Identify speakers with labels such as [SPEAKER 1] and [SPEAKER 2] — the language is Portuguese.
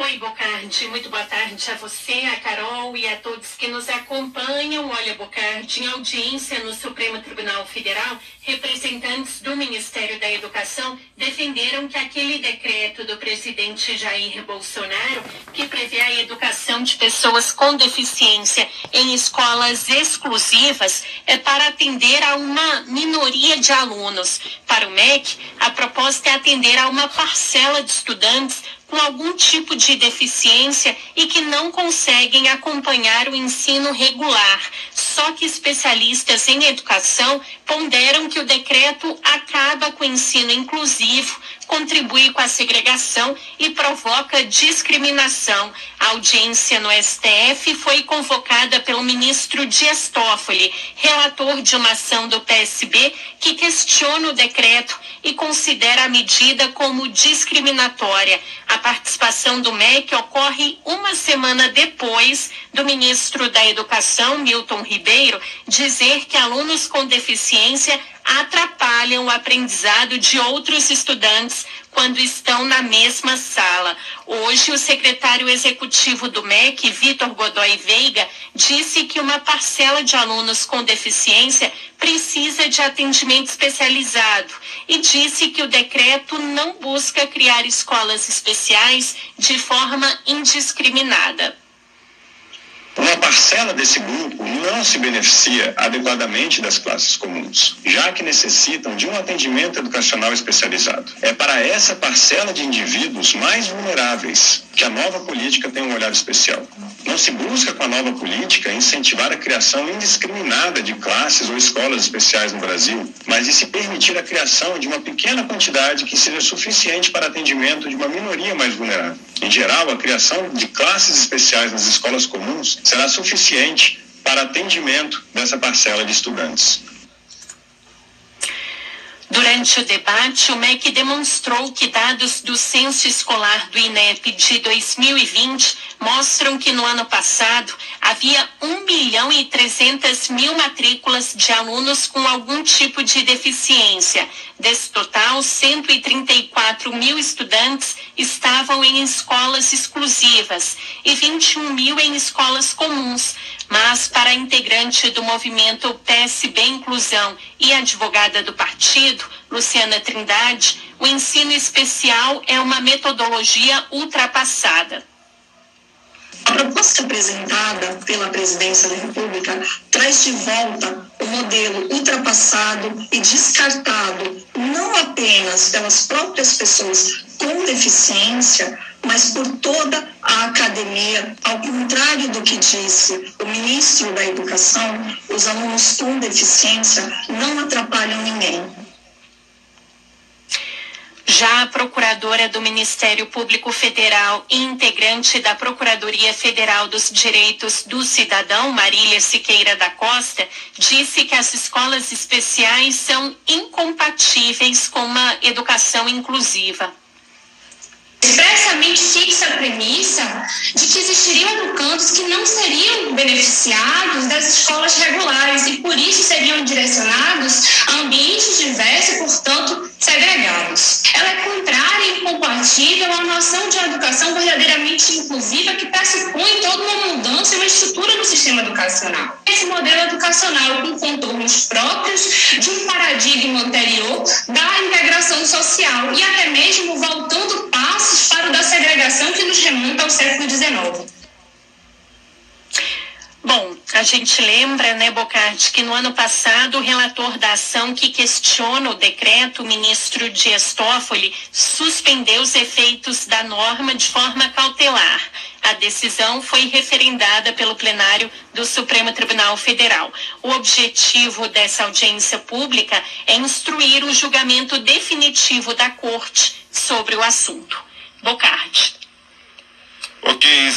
[SPEAKER 1] Oi, Bocardi, muito boa tarde a você, a Carol e a todos que nos acompanham. Olha, Bocardi, em audiência no Supremo Tribunal Federal, representantes do Ministério da Educação defenderam que aquele decreto do presidente Jair Bolsonaro, que prevê a educação de pessoas com deficiência em escolas exclusivas, é para atender a uma minoria de alunos. Para o MEC, a proposta é atender a uma parcela de estudantes com algum tipo de deficiência e que não conseguem acompanhar o ensino regular. Só que especialistas em educação ponderam que o decreto acaba com o ensino inclusivo, contribui com a segregação e provoca discriminação. A audiência no STF foi convocada pelo ministro Dias Toffoli, relator de uma ação do PSB que questiona o decreto e considera a medida como discriminatória. A participação do MEC ocorre uma semana depois do ministro da Educação, Milton Ribeiro, dizer que alunos com deficiência atrapalham o aprendizado de outros estudantes quando estão na mesma sala. Hoje, o secretário executivo do MEC, Vitor Godoy Veiga, disse que uma parcela de alunos com deficiência precisa de atendimento especializado e disse que o decreto não busca criar escolas especiais de forma indiscriminada.
[SPEAKER 2] Parcela desse grupo não se beneficia adequadamente das classes comuns, já que necessitam de um atendimento educacional especializado. É para essa parcela de indivíduos mais vulneráveis que a nova política tem um olhar especial. Não se busca com a nova política incentivar a criação indiscriminada de classes ou escolas especiais no Brasil, mas de se permitir a criação de uma pequena quantidade que seja suficiente para atendimento de uma minoria mais vulnerável. Em geral, a criação de classes especiais nas escolas comuns será suficiente para atendimento dessa parcela de estudantes.
[SPEAKER 1] Durante o debate, o MEC demonstrou que dados do censo escolar do INEP de 2020 mostram que no ano passado havia 1 milhão e 300 mil matrículas de alunos com algum tipo de deficiência. Desse total, 134 mil estudantes estavam em escolas exclusivas e 21 mil em escolas comuns. Mas, para integrante do movimento PSB Inclusão e advogada do partido, Luciana Trindade, o ensino especial é uma metodologia ultrapassada.
[SPEAKER 3] A proposta apresentada pela Presidência da República traz de volta o modelo ultrapassado e descartado não apenas pelas próprias pessoas com deficiência, mas por toda a academia. Ao contrário do que disse o ministro da Educação, os alunos com deficiência não atrapalham ninguém.
[SPEAKER 1] Já a procuradora do Ministério Público Federal e integrante da Procuradoria Federal dos Direitos do Cidadão, Marília Siqueira da Costa, disse que as escolas especiais são incompatíveis com uma educação inclusiva
[SPEAKER 4] expressamente fixa a premissa de que existiriam educandos que não seriam beneficiados das escolas regulares e por isso seriam direcionados a ambientes diversos e, portanto, segregados. Ela é contrária e incompatível à noção de uma educação verdadeiramente inclusiva que pressupõe toda uma mudança e uma estrutura no sistema educacional. Esse modelo educacional com contornos próprios de um paradigma anterior da integração social e até mesmo voltando passos para o da segregação que nos remonta ao século XIX.
[SPEAKER 1] Bom, a gente lembra, né, Bocardi, que no ano passado o relator da ação que questiona o decreto, o ministro Dias Toffoli, suspendeu os efeitos da norma de forma cautelar. A decisão foi referendada pelo plenário do Supremo Tribunal Federal. O objetivo dessa audiência pública é instruir o julgamento definitivo da Corte sobre o assunto. Bocardi.
[SPEAKER 2] Ok,